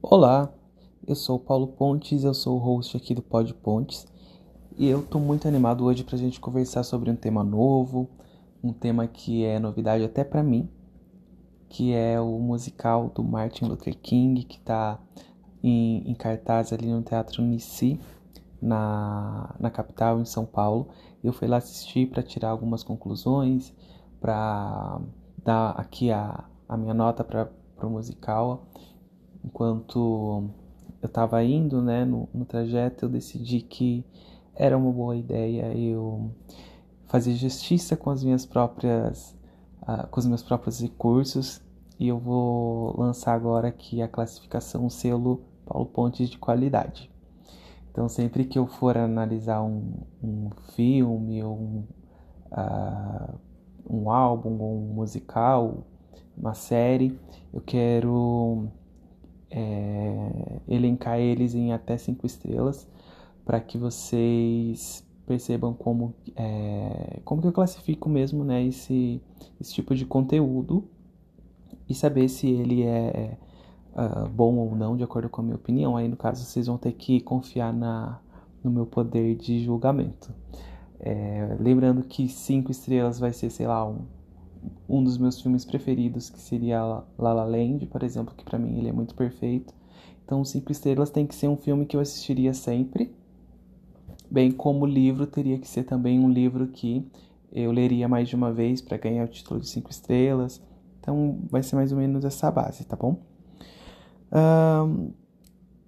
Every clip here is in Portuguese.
Olá, eu sou Paulo Pontes, eu sou o host aqui do Pod Pontes e eu tô muito animado hoje pra gente conversar sobre um tema novo, um tema que é novidade até para mim, que é o musical do Martin Luther King, que tá em, em cartaz ali no Teatro Unici, na, na capital, em São Paulo. Eu fui lá assistir para tirar algumas conclusões, para dar aqui a, a minha nota para o musical enquanto eu estava indo, né, no, no trajeto, eu decidi que era uma boa ideia eu fazer justiça com as minhas próprias, uh, com os meus próprios recursos e eu vou lançar agora aqui a classificação selo Paulo Pontes de qualidade. Então, sempre que eu for analisar um, um filme ou um, uh, um álbum ou um musical, uma série, eu quero é, elencar eles em até cinco estrelas para que vocês percebam como é, como que eu classifico mesmo né esse, esse tipo de conteúdo e saber se ele é uh, bom ou não de acordo com a minha opinião. Aí no caso vocês vão ter que confiar na no meu poder de julgamento. É, lembrando que cinco estrelas vai ser sei lá um um dos meus filmes preferidos, que seria La La Land, por exemplo, que para mim ele é muito perfeito. Então, Cinco Estrelas tem que ser um filme que eu assistiria sempre, bem como o livro teria que ser também um livro que eu leria mais de uma vez para ganhar o título de cinco estrelas. Então, vai ser mais ou menos essa base, tá bom? Um,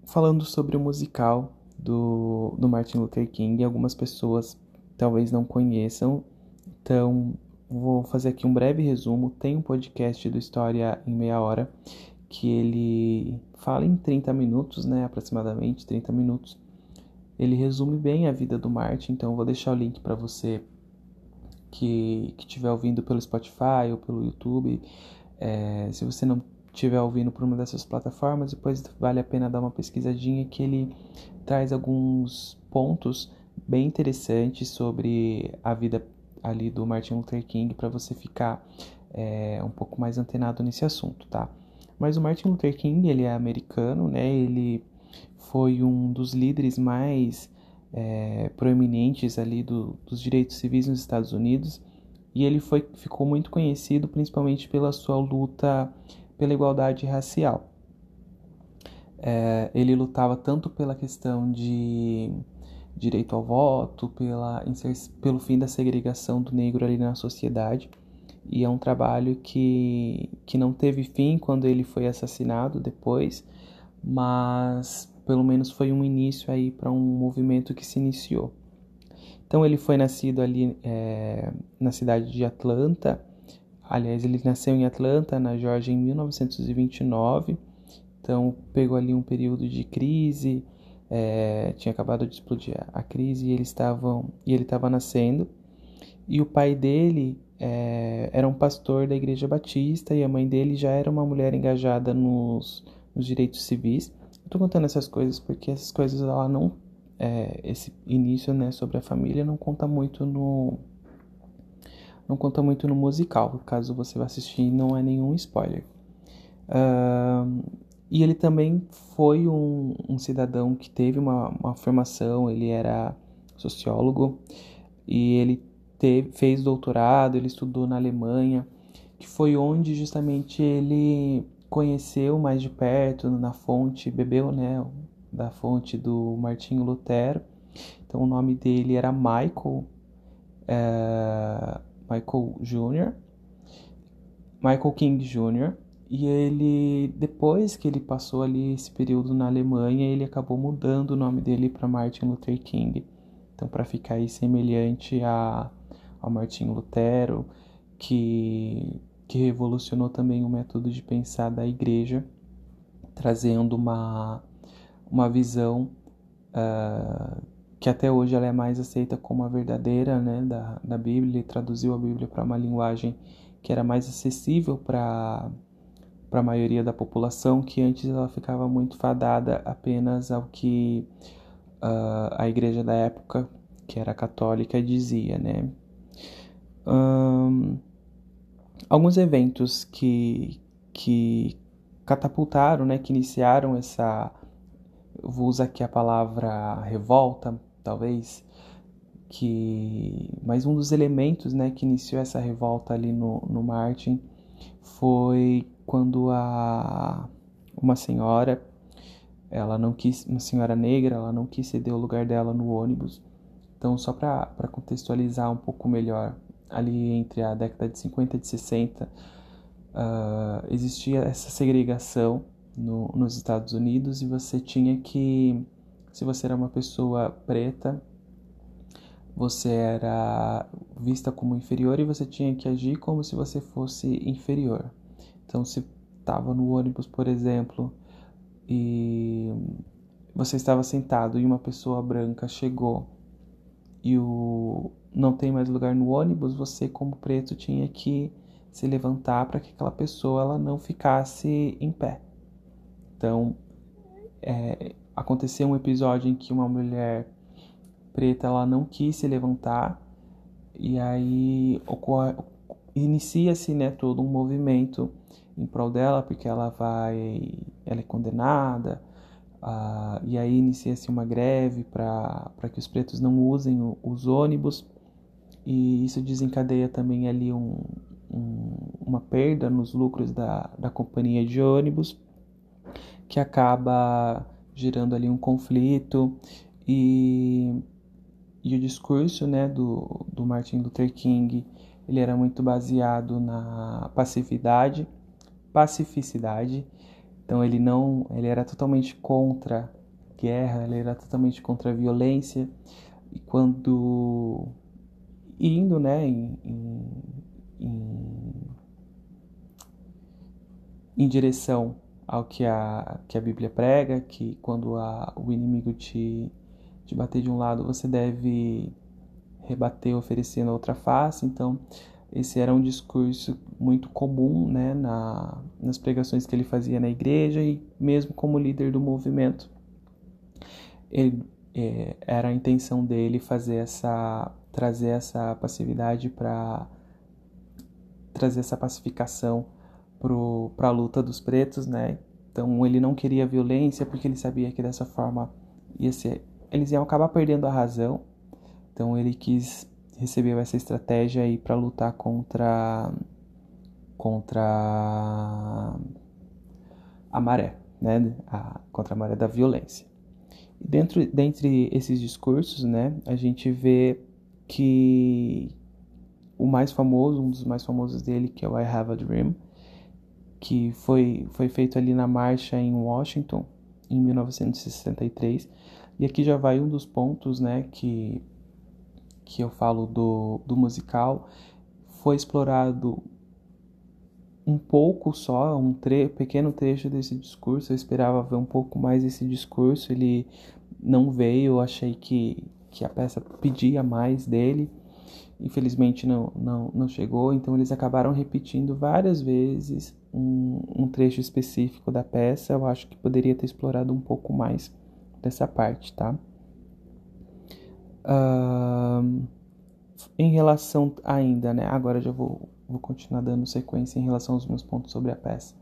falando sobre o musical do, do Martin Luther King, algumas pessoas talvez não conheçam, então Vou fazer aqui um breve resumo. Tem um podcast do História em Meia Hora que ele fala em 30 minutos, né, aproximadamente 30 minutos. Ele resume bem a vida do Martin, então eu vou deixar o link para você que estiver ouvindo pelo Spotify ou pelo YouTube. É, se você não estiver ouvindo por uma dessas plataformas, depois vale a pena dar uma pesquisadinha que ele traz alguns pontos bem interessantes sobre a vida ali do Martin Luther King para você ficar é, um pouco mais antenado nesse assunto, tá? Mas o Martin Luther King, ele é americano, né? Ele foi um dos líderes mais é, proeminentes ali do, dos direitos civis nos Estados Unidos e ele foi, ficou muito conhecido principalmente pela sua luta pela igualdade racial. É, ele lutava tanto pela questão de direito ao voto, pela, pelo fim da segregação do negro ali na sociedade. E é um trabalho que, que não teve fim quando ele foi assassinado depois, mas pelo menos foi um início aí para um movimento que se iniciou. Então ele foi nascido ali é, na cidade de Atlanta. Aliás, ele nasceu em Atlanta, na Georgia, em 1929. Então pegou ali um período de crise, é, tinha acabado de explodir a crise e, eles estavam, e ele estava nascendo. E o pai dele é, era um pastor da igreja batista e a mãe dele já era uma mulher engajada nos, nos direitos civis. Estou contando essas coisas porque essas coisas ela não é, esse início né sobre a família não conta muito no não conta muito no musical caso você vá assistir não é nenhum spoiler uh, e ele também foi um, um cidadão que teve uma, uma, formação, ele era sociólogo e ele fez doutorado, ele estudou na Alemanha, que foi onde justamente ele conheceu mais de perto, na fonte, bebeu né, da fonte do Martinho Lutero. Então o nome dele era Michael, é, Michael Jr., Michael King Jr., e ele, depois que ele passou ali esse período na Alemanha, ele acabou mudando o nome dele para Martin Luther King. Então, para ficar aí semelhante a, a Martin Lutero, que, que revolucionou também o método de pensar da igreja, trazendo uma, uma visão uh, que até hoje ela é mais aceita como a verdadeira né, da, da Bíblia. Ele traduziu a Bíblia para uma linguagem que era mais acessível para para a maioria da população, que antes ela ficava muito fadada apenas ao que uh, a igreja da época, que era católica, dizia, né? Um, alguns eventos que, que catapultaram, né, que iniciaram essa, vou usar aqui a palavra revolta, talvez, que mais um dos elementos, né, que iniciou essa revolta ali no, no Martin foi quando a uma senhora, ela não quis, uma senhora negra, ela não quis ceder o lugar dela no ônibus. Então, só para contextualizar um pouco melhor, ali entre a década de 50 e de 60, uh, existia essa segregação no, nos Estados Unidos e você tinha que, se você era uma pessoa preta, você era vista como inferior e você tinha que agir como se você fosse inferior. Então, se estava no ônibus, por exemplo, e você estava sentado e uma pessoa branca chegou e o não tem mais lugar no ônibus, você como preto tinha que se levantar para que aquela pessoa ela não ficasse em pé. Então, é, aconteceu um episódio em que uma mulher preta ela não quis se levantar e aí inicia-se né, todo um movimento em prol dela porque ela vai ela é condenada uh, e aí inicia-se uma greve para que os pretos não usem o, os ônibus e isso desencadeia também ali um, um, uma perda nos lucros da, da companhia de ônibus que acaba gerando ali um conflito e e o discurso né, do, do Martin Luther King ele era muito baseado na passividade, pacificidade. Então ele não, ele era totalmente contra guerra, ele era totalmente contra a violência. E quando indo, né, em, em, em, direção ao que a, que a Bíblia prega, que quando a, o inimigo te te bater de um lado, você deve rebater oferecendo outra face. Então, esse era um discurso muito comum né, na, nas pregações que ele fazia na igreja e mesmo como líder do movimento. Ele, é, era a intenção dele fazer essa trazer essa passividade para trazer essa pacificação para a luta dos pretos, né? Então ele não queria violência porque ele sabia que dessa forma ia ser eles iam acabar perdendo a razão. Então ele quis recebeu essa estratégia aí para lutar contra contra a maré, né? A, contra a maré da violência. E dentro dentre esses discursos, né, a gente vê que o mais famoso, um dos mais famosos dele, que é o I Have a Dream, que foi foi feito ali na marcha em Washington em 1963 e aqui já vai um dos pontos, né, que, que eu falo do, do musical. Foi explorado um pouco só, um tre pequeno trecho desse discurso. Eu esperava ver um pouco mais esse discurso. Ele não veio, eu achei que, que a peça pedia mais dele. Infelizmente não, não, não chegou, então eles acabaram repetindo várias vezes um, um trecho específico da peça. Eu acho que poderia ter explorado um pouco mais dessa parte, tá? Uh, em relação ainda, né? Agora já vou, vou continuar dando sequência em relação aos meus pontos sobre a peça.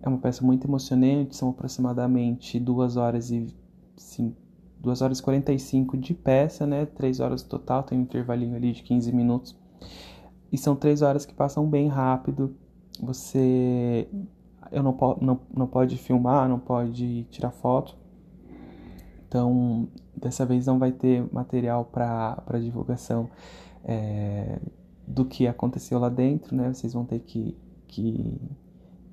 É uma peça muito emocionante, são aproximadamente duas horas e sim, 2 horas e 45 de peça, né? 3 horas total, tem um intervalinho ali de 15 minutos. E são três horas que passam bem rápido. Você eu não, não, não pode filmar, não pode tirar foto. Então, dessa vez não vai ter material para divulgação é, do que aconteceu lá dentro, né? Vocês vão ter que, que,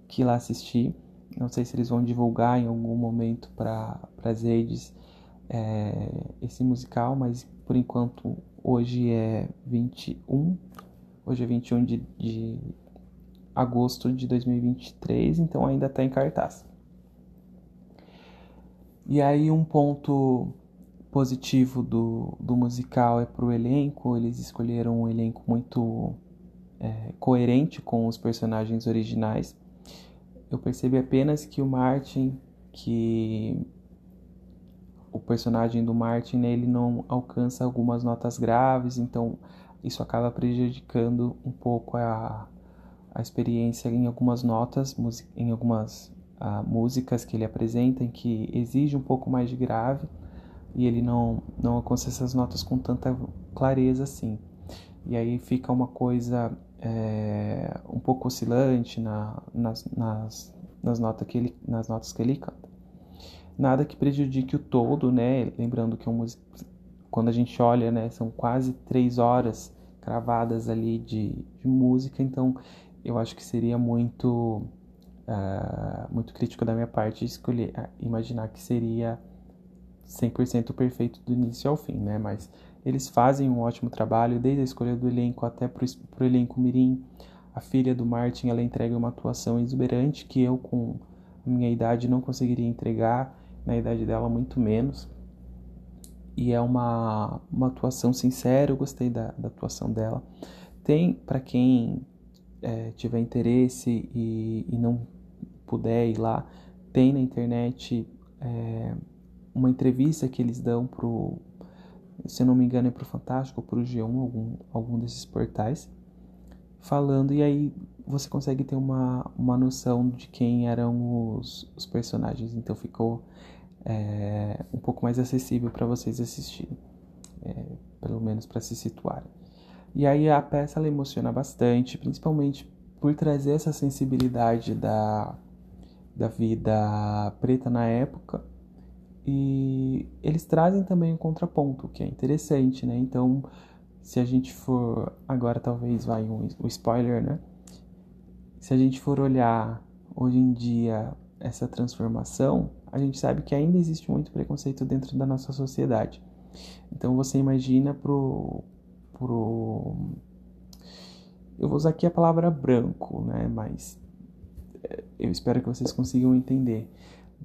que ir lá assistir. Não sei se eles vão divulgar em algum momento para as redes é, esse musical, mas por enquanto hoje é 21, hoje é 21 de, de agosto de 2023, então ainda está em cartaz. E aí um ponto positivo do, do musical é pro elenco, eles escolheram um elenco muito é, coerente com os personagens originais. Eu percebi apenas que o Martin, que o personagem do Martin ele não alcança algumas notas graves, então isso acaba prejudicando um pouco a, a experiência em algumas notas, em algumas uh, músicas que ele apresenta em que exige um pouco mais de grave e ele não, não alcança essas notas com tanta clareza assim. E aí fica uma coisa é, um pouco oscilante na, nas, nas, nas, notas que ele, nas notas que ele canta. Nada que prejudique o todo, né? Lembrando que um, quando a gente olha, né, são quase três horas cravadas ali de, de música, então eu acho que seria muito uh, muito crítico da minha parte escolher uh, imaginar que seria 100% perfeito do início ao fim, né? Mas eles fazem um ótimo trabalho, desde a escolha do elenco até para o elenco mirim. A filha do Martin, ela entrega uma atuação exuberante que eu, com minha idade, não conseguiria entregar, na idade dela, muito menos. E é uma, uma atuação sincera, eu gostei da, da atuação dela. Tem, para quem é, tiver interesse e, e, não puder ir lá, tem na internet é, uma entrevista que eles dão pro, se não me engano é pro Fantástico ou pro G1, algum, algum desses portais, falando, e aí você consegue ter uma, uma noção de quem eram os, os personagens, então ficou é, um pouco mais acessível para vocês assistirem, é, pelo menos para se situarem. E aí a peça ela emociona bastante, principalmente por trazer essa sensibilidade da, da vida preta na época, e eles trazem também um contraponto, que é interessante, né? Então, se a gente for. Agora talvez vai um, um spoiler, né? Se a gente for olhar hoje em dia essa transformação, a gente sabe que ainda existe muito preconceito dentro da nossa sociedade. Então você imagina pro. pro eu vou usar aqui a palavra branco, né? Mas eh, eu espero que vocês consigam entender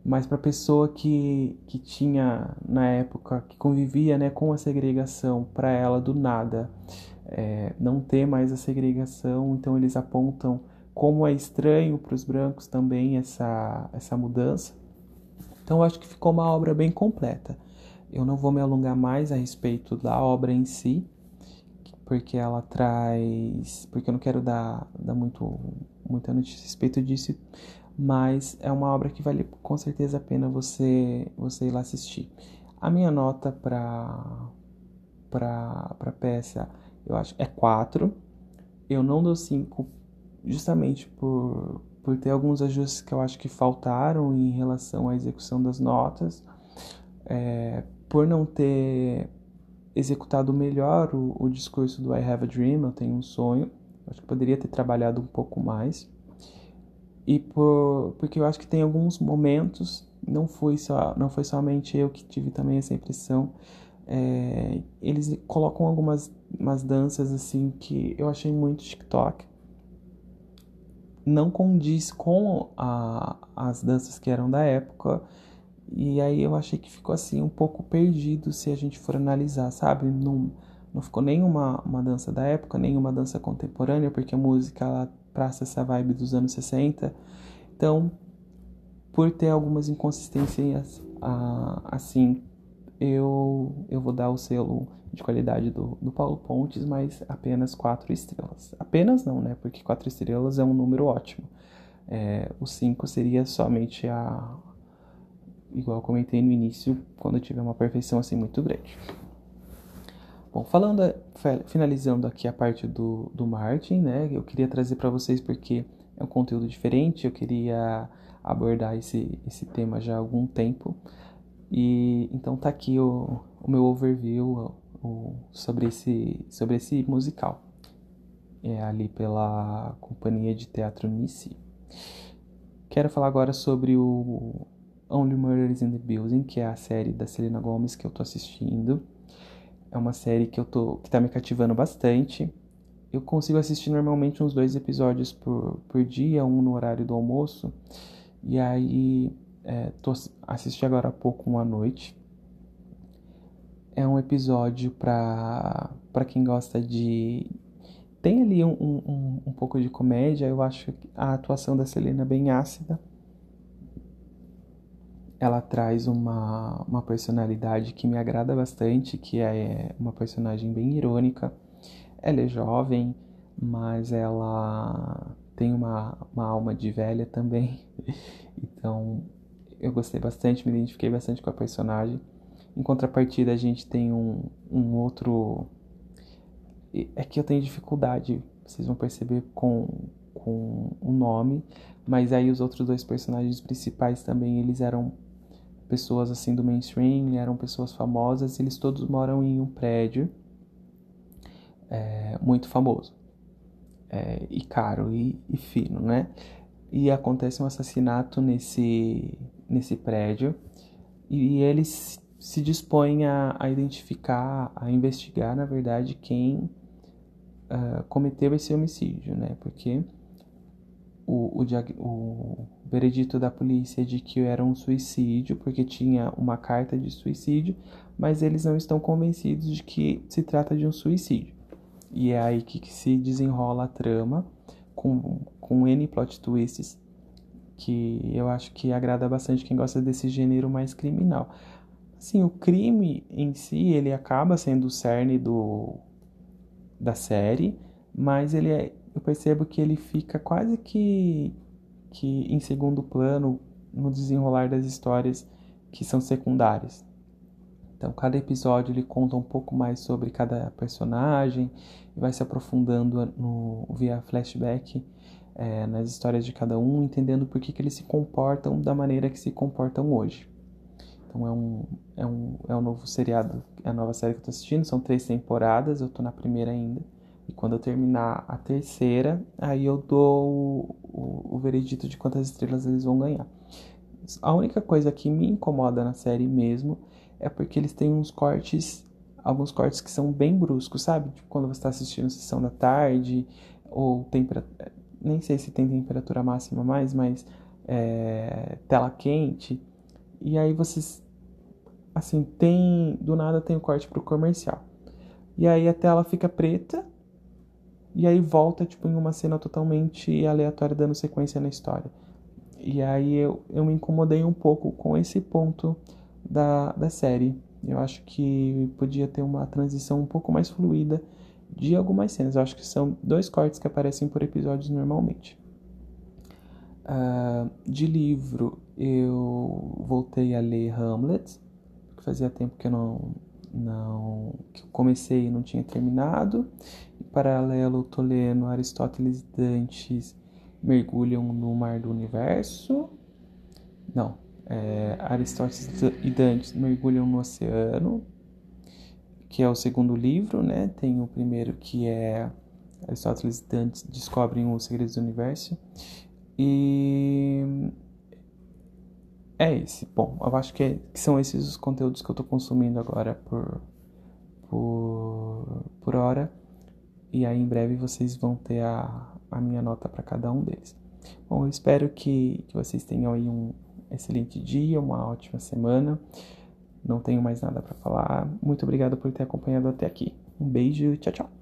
mas para a pessoa que, que tinha na época que convivia né, com a segregação para ela do nada é, não ter mais a segregação. Então eles apontam como é estranho para os brancos também essa essa mudança. Então acho que ficou uma obra bem completa. Eu não vou me alongar mais a respeito da obra em si porque ela traz porque eu não quero dar, dar muito muita notícia a respeito disso mas é uma obra que vale com certeza a pena você você ir lá assistir. A minha nota para para para peça, eu acho é 4. Eu não dou 5 justamente por por ter alguns ajustes que eu acho que faltaram em relação à execução das notas, é, por não ter executado melhor o, o discurso do I Have a Dream, eu tenho um sonho, acho que poderia ter trabalhado um pouco mais e por, porque eu acho que tem alguns momentos, não foi, só, não foi somente eu que tive também essa impressão, é, eles colocam algumas umas danças assim que eu achei muito TikTok. Não condiz com a, as danças que eram da época. E aí eu achei que ficou assim um pouco perdido se a gente for analisar, sabe? Não, não ficou nem uma, dança da época, nem uma dança contemporânea, porque a música ela praça essa vibe dos anos 60. Então, por ter algumas inconsistências assim, eu, eu vou dar o selo de qualidade do, do Paulo Pontes, mas apenas quatro estrelas. Apenas não, né? Porque quatro estrelas é um número ótimo. É, o cinco seria somente a. Igual eu comentei no início, quando eu tiver uma perfeição assim muito grande. Bom, falando, finalizando aqui a parte do, do Martin, né? Eu queria trazer para vocês porque é um conteúdo diferente, eu queria abordar esse, esse tema já há algum tempo. E então tá aqui o, o meu overview o, sobre, esse, sobre esse musical. É ali pela Companhia de Teatro Nice. Quero falar agora sobre o Only Murders in the Building, que é a série da Selena Gomez que eu tô assistindo. É uma série que eu tô que tá me cativando bastante. Eu consigo assistir normalmente uns dois episódios por, por dia, um no horário do almoço. E aí é, tô assisti agora há pouco uma noite. É um episódio para para quem gosta de tem ali um, um, um pouco de comédia. Eu acho a atuação da Selena é bem ácida ela traz uma, uma personalidade que me agrada bastante, que é uma personagem bem irônica. Ela é jovem, mas ela tem uma, uma alma de velha também. Então, eu gostei bastante, me identifiquei bastante com a personagem. Em contrapartida, a gente tem um, um outro. É que eu tenho dificuldade, vocês vão perceber com, com o nome, mas aí os outros dois personagens principais também, eles eram pessoas assim do mainstream, eram pessoas famosas, eles todos moram em um prédio é, muito famoso é, e caro e, e fino, né? E acontece um assassinato nesse, nesse prédio e eles se dispõem a, a identificar, a investigar, na verdade, quem uh, cometeu esse homicídio, né? Porque o, o, o veredito da polícia de que era um suicídio, porque tinha uma carta de suicídio, mas eles não estão convencidos de que se trata de um suicídio. E é aí que, que se desenrola a trama, com, com N plot twists, que eu acho que agrada bastante quem gosta desse gênero mais criminal. Assim, o crime em si, ele acaba sendo o cerne do, da série, mas ele é, eu percebo que ele fica quase que, que em segundo plano no desenrolar das histórias que são secundárias. Então, cada episódio ele conta um pouco mais sobre cada personagem e vai se aprofundando no, via flashback é, nas histórias de cada um, entendendo por que, que eles se comportam da maneira que se comportam hoje. Então, é um, é um, é um novo seriado, é a nova série que eu estou assistindo, são três temporadas, eu estou na primeira ainda. E quando eu terminar a terceira, aí eu dou o, o, o veredito de quantas estrelas eles vão ganhar. A única coisa que me incomoda na série mesmo é porque eles têm uns cortes, alguns cortes que são bem bruscos, sabe? Tipo, quando você está assistindo sessão da tarde, ou temperatura. Nem sei se tem temperatura máxima mais, mas é, tela quente. E aí vocês. Assim, tem. Do nada tem o corte pro comercial. E aí a tela fica preta. E aí volta, tipo, em uma cena totalmente aleatória, dando sequência na história. E aí eu, eu me incomodei um pouco com esse ponto da, da série. Eu acho que podia ter uma transição um pouco mais fluida de algumas cenas. Eu acho que são dois cortes que aparecem por episódios normalmente. Uh, de livro, eu voltei a ler Hamlet, porque fazia tempo que eu não, não que eu comecei e não tinha terminado. Paralelo, estou lendo Aristóteles e Dantes Mergulham no Mar do Universo. Não, é, Aristóteles e Dantes mergulham no oceano, que é o segundo livro, né? Tem o primeiro que é Aristóteles e Dantes descobrem os segredos do universo. E é esse. Bom, eu acho que, é, que são esses os conteúdos que eu estou consumindo agora por, por, por hora. E aí em breve vocês vão ter a, a minha nota para cada um deles. Bom, eu espero que, que vocês tenham aí um, excelente dia, uma ótima semana. Não tenho mais nada para falar. Muito obrigado por ter acompanhado até aqui. Um beijo, tchau, tchau.